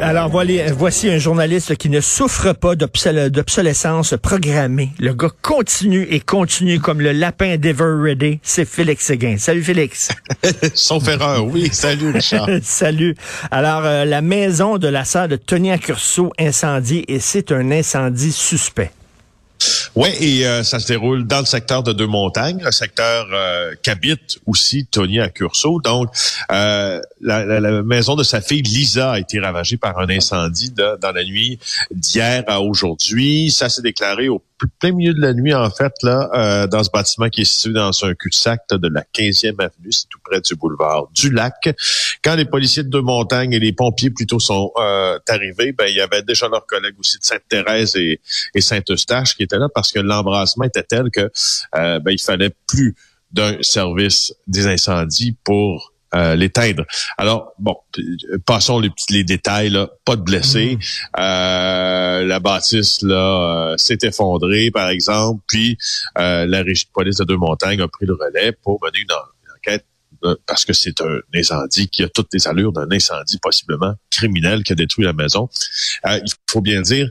Alors voilà, voici un journaliste qui ne souffre pas d'obsol- d'obsolescence programmée. Le gars continue et continue comme le lapin d'Ever Ready. C'est Félix Séguin. Salut Félix. Sauf erreur, oui. Salut, Richard. Salut. Alors, euh, la maison de la sœur de Tony Accurso incendie et c'est un incendie suspect. Oui, et euh, ça se déroule dans le secteur de Deux-Montagnes, le secteur euh, qu'habite aussi Tony à Curso. Donc, euh, la, la- la maison de sa fille Lisa a été ravagée par un incendie dans la nuit d'hier à aujourd'hui. Ça s'est déclaré au pl- plein milieu de la nuit, en fait, là, euh, dans ce bâtiment qui est situé dans un cul-de-sac de la 15e avenue, c'est tout près du boulevard du Lac. Quand les policiers de Deux-Montagnes et les pompiers plutôt sont euh, arrivés, ben il y avait déjà leurs collègues aussi de Sainte-Thérèse et, et Saint-Eustache qui étaient là parce que l'embrassement était tel que euh, ben, il fallait plus d'un service des incendies pour euh, l'éteindre. Alors, bon, passons les, petits- les détails. Là. Pas de blessés. Euh, la bâtisse là euh, s'est effondrée, par exemple. Puis, euh, la régie de police de Deux-Montagnes a pris le relais pour mener une, en- une enquête parce que c'est un incendie qui a toutes les allures d'un incendie possiblement criminel qui a détruit la maison. Euh, il faut bien dire,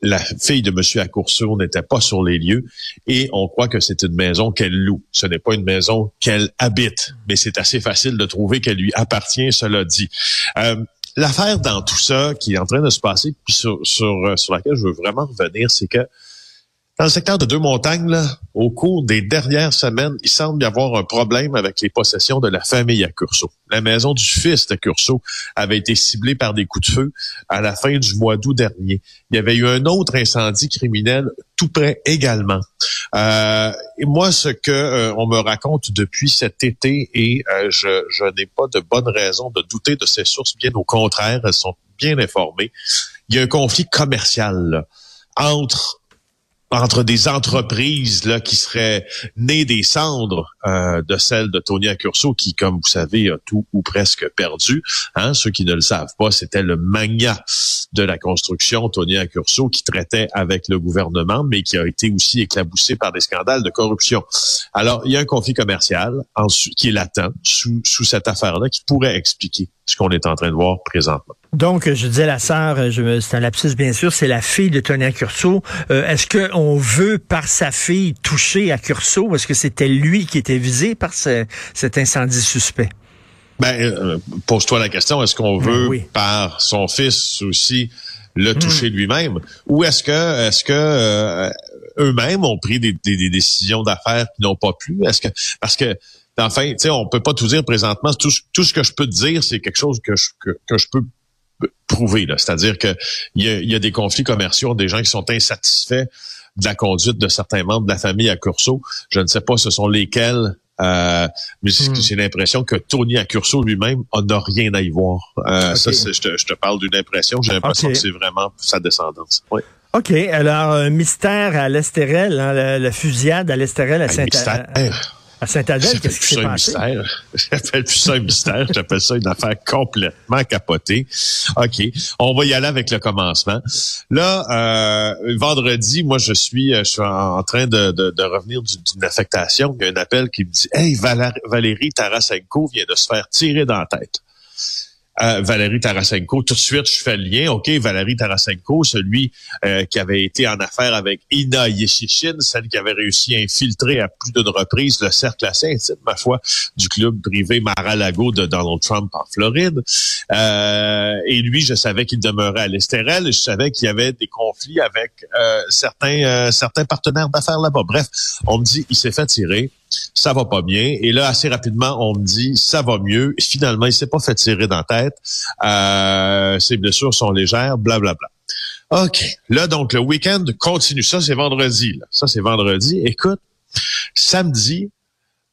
la fille de M. Accourceau n'était pas sur les lieux et on croit que c'est une maison qu'elle loue. Ce n'est pas une maison qu'elle habite, mais c'est assez facile de trouver qu'elle lui appartient, cela dit. Euh, L'affaire dans tout ça qui est en train de se passer, puis sur, euh, sur laquelle je veux vraiment revenir, c'est que dans le secteur de Deux-Montagnes, là, au cours des dernières semaines, il semble y avoir un problème avec les possessions de la famille à Curso. La maison du fils de Curso avait été ciblée par des coups de feu à la fin du mois d'août dernier. Il y avait eu un autre incendie criminel tout près également. Euh, et moi, ce que euh, on me raconte depuis cet été, et euh, je, je n'ai pas de bonne raison de douter de ces sources, bien au contraire, elles sont bien informées. Il y a un conflit commercial là, entre entre des entreprises là qui seraient nées des cendres euh, de celles de Tony Accurso qui, comme vous savez, a tout ou presque perdu. Hein, ceux qui ne le savent pas, c'était le magnat de la construction, Tony Accurso, qui traitait avec le gouvernement, mais qui a été aussi éclaboussé par des scandales de corruption. Alors, il y a un conflit commercial qui est latent sous, sous cette affaire-là qui pourrait expliquer ce qu'on est en train de voir présentement. Donc, je disais la sœur, euh, je me- c'est un lapsus bien sûr, c'est la fille de Tony Accurso. Euh, Est-ce qu'on veut, par sa fille, toucher Accurso? Est-ce que c'était lui qui était visé par ce- cet incendie suspect? Ben, euh, pose-toi la question, est-ce qu'on veut, oui. par son fils aussi, le toucher lui-même? Ou est-ce que est-ce que euh, eux-mêmes ont pris des, des- des décisions d'affaires qui n'ont pas plu? Est-ce que parce que enfin, tu sais, on peut pas tout dire présentement. Tout, ce- tout ce que je peux te dire, c'est quelque chose que je, que, que je peux prouver. là. C'est-à-dire que il y a, y a des conflits commerciaux, des gens qui sont insatisfaits de la conduite de certains membres de la famille à Curso. Je ne sais pas ce sont lesquels. Euh, mais j'ai Hmm. j'ai l'impression que Tony Accurso lui-même n'a rien à y voir. Euh. Ça, je te, je te parle d'une impression. J'ai l'impression que c'est vraiment sa descendance. Oui. OK. Alors, un mystère à l'Estérel, hein, la, la fusillade à l'Estérel à Un Saint- mystère. À Saint-Adèle. Qu'est-ce qui s'est passé? mystère. J'appelle plus ça un mystère. J'appelle ça une affaire complètement capotée. OK. On va y aller avec le commencement. Là, euh, vendredi, moi, je suis, euh, je suis en train de, de, de revenir du- d'une affectation. Il y a un appel qui me dit Hey, Valérie Tarasenko vient de se faire tirer dans la tête. Valérie Tarasenko, tout de suite, je fais le lien. OK, Valérie Tarasenko, celui euh, qui avait été en affaire avec Ina Yeshishin, celle qui avait réussi à infiltrer à plus d'une reprise le cercle assez intime, ma foi, du club privé Mar-a-Lago de Donald Trump en Floride. Euh, et lui, je savais qu'il demeurait à l'Estérel et je savais qu'il y avait des conflits avec euh, certains, certains partenaires d'affaires là-bas. Bref, on me dit, il s'est fait tirer. Ça va pas bien. Et là, assez rapidement, on me dit, ça va mieux. finalement, il s'est pas fait tirer dans la tête. Euh, ses blessures sont légères, blablabla. Bla, bla. OK. Là, donc, le week-end continue. Ça, c'est vendredi. Là. Ça, c'est vendredi. Écoute, samedi,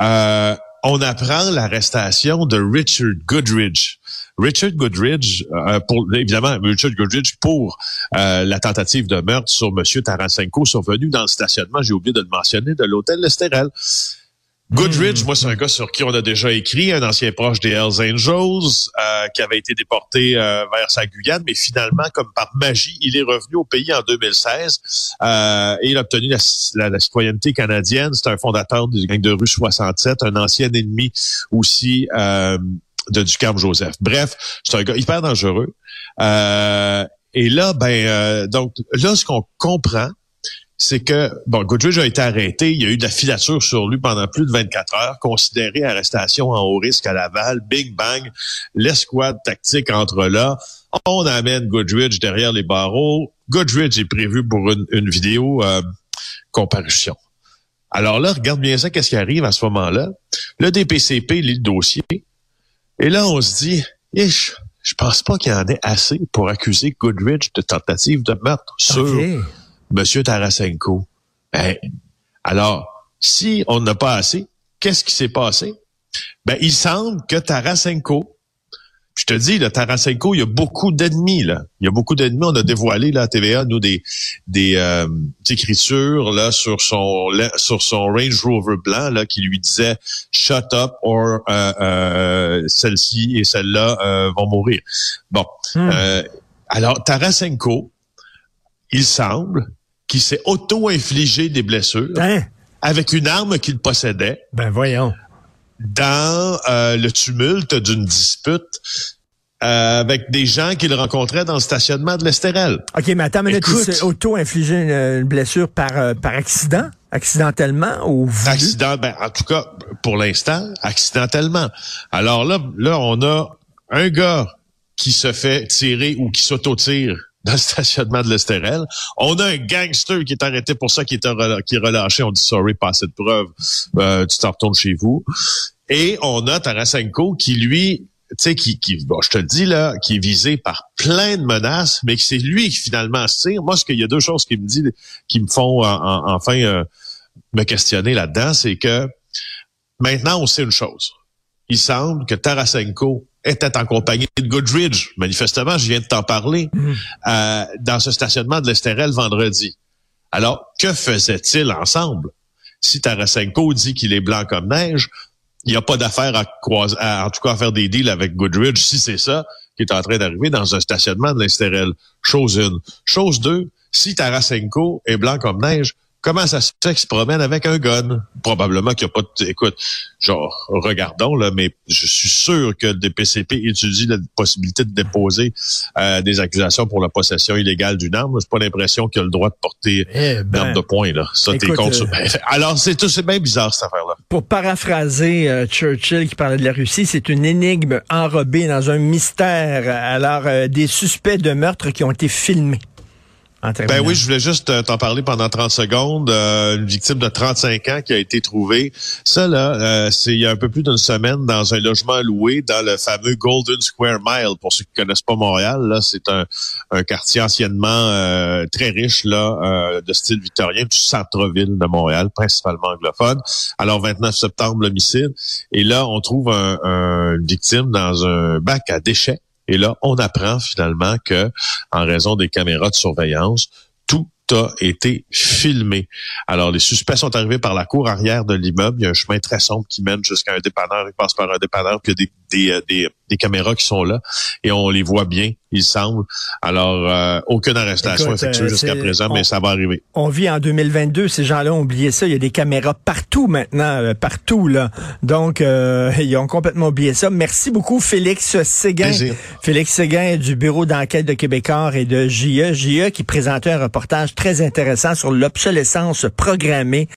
euh, on apprend l'arrestation de Richard Goodridge. Richard Goodridge, euh, pour, évidemment, Richard Goodridge pour la tentative de meurtre sur M. Tarasenko survenu dans le stationnement, j'ai oublié de le mentionner, de l'hôtel Lesterel. Goodridge, moi, c'est un gars sur qui on a déjà écrit, un ancien proche des Hells Angels, euh, qui avait été déporté euh, vers sa Guyane, mais finalement, comme par magie, il est revenu au pays en 2016 euh, et il a obtenu la, citoyenneté canadienne. C'est un fondateur du gang de rue 67, un ancien ennemi aussi de Ducam Joseph. Bref, c'est un gars hyper dangereux. et là, ben, donc là, ce qu'on comprend, c'est que, bon, Goodridge a été arrêté, il y a eu de la filature sur lui pendant plus de 24 heures, considéré arrestation en haut risque à Laval, Big Bang, l'escouade tactique entre là, on amène Goodridge derrière les barreaux, Goodridge est prévu pour une, vidéo euh, comparution. Alors là, regarde bien ça, qu'est-ce qui arrive à ce moment-là? Le DPCP lit le dossier, et là, on se dit, je pense pas qu'il y en ait assez pour accuser Goodridge de tentative de meurtre sur... Monsieur Tarasenko. Ben, alors, si on n'a pas assez, qu'est-ce qui s'est passé? Ben, il semble que Tarasenko, je te dis, le Tarasenko, il y a beaucoup d'ennemis, là. Il y a beaucoup d'ennemis. On a dévoilé, là, à TVA, nous, des, des euh, écritures, là, sur son, sur son Range Rover blanc, là, qui lui disait « Shut up or euh, euh, celle-ci et celle-là vont mourir ». Bon. Hmm. alors, Tarasenko, il semble qu'il s'est auto-infligé des blessures hein? avec une arme qu'il possédait. Ben voyons. Dans euh, le tumulte d'une dispute euh, avec des gens qu'il rencontrait dans le stationnement de l'Estérel. OK, mais attends, mais il s'est auto-infligé une, blessure par, euh, par accident? Accidentellement ou voulu? Accident, ben, en tout cas, pour l'instant, accidentellement. Alors là, là, on a un gars qui se fait tirer ou qui s'auto-tire dans le stationnement de l'Estérel. On a un gangster qui est arrêté pour ça, qui est, relâché. On dit sorry, pas assez de preuves, euh, tu t'en retournes chez vous. Et on a Tarasenko qui, lui, tu sais, qui, qui bon, je te le dis là, qui est visé par plein de menaces, mais que c'est lui qui finalement se tire. Moi, ce qu'il y a deux choses qui me dit, qui me font enfin euh, me questionner là-dedans, c'est que maintenant on sait une chose. Il semble que Tarasenko était en compagnie de Goodridge. Manifestement, je viens de t'en parler, mm. euh, dans ce stationnement de l'Estérel vendredi. Alors, que faisaient-ils ensemble? Si Tarasenko dit qu'il est blanc comme neige, il n'y a pas d'affaire à croiser, en tout cas à faire des deals avec Goodridge, si c'est ça qui est en train d'arriver dans un stationnement de l'Estérel. Chose une. Chose deux, si Tarasenko est blanc comme neige, Comment ça se fait qu'il se promène avec un gun? Probablement qu'il n'y a pas de... Écoute, genre, regardons, là, mais je suis sûr que le DPCP étudie la possibilité de déposer euh, des accusations pour la possession illégale d'une arme. J'ai pas l'impression qu'il a le droit de porter eh une arme de poing, là. Ça, t'es contre... Euh, ben, alors, c'est tout, c'est bien bizarre, cette affaire-là. Pour paraphraser euh, Churchill qui parlait de la Russie, c'est une énigme enrobée dans un mystère. Alors, des suspects de meurtre qui ont été filmés. Ben oui, je voulais juste euh, t'en parler pendant 30 secondes. Euh, une victime de 35 ans qui a été trouvée. Ça, là, euh, c'est il y a un peu plus d'une semaine dans un logement loué dans le fameux Golden Square Mile. Pour ceux qui connaissent pas Montréal, là, c'est un, un quartier anciennement très riche, là, de style victorien, du centre-ville de Montréal, principalement anglophone. Alors, 29 septembre, l'homicide. Et là, on trouve un, un, une victime dans un bac à déchets et là, on apprend finalement que, en raison des caméras de surveillance, tout a été filmé. Alors, les suspects sont arrivés par la cour arrière de l'immeuble. Il y a un chemin très sombre qui mène jusqu'à un dépanneur. Ils passent par un dépanneur, puis il y a des, des, des, des caméras qui sont là et on les voit bien, il semble. Alors, euh, aucune arrestation effectuée euh, jusqu'à présent, mais ça va arriver. On vit en 2022, ces gens-là ont oublié ça. Il y a des caméras partout maintenant, euh, partout là. Donc, ils ont complètement oublié ça. Merci beaucoup, Félix Séguin. Félix Séguin du Bureau d'enquête de Québécois et de JE. JE qui présentait un reportage très intéressant sur l'obsolescence programmée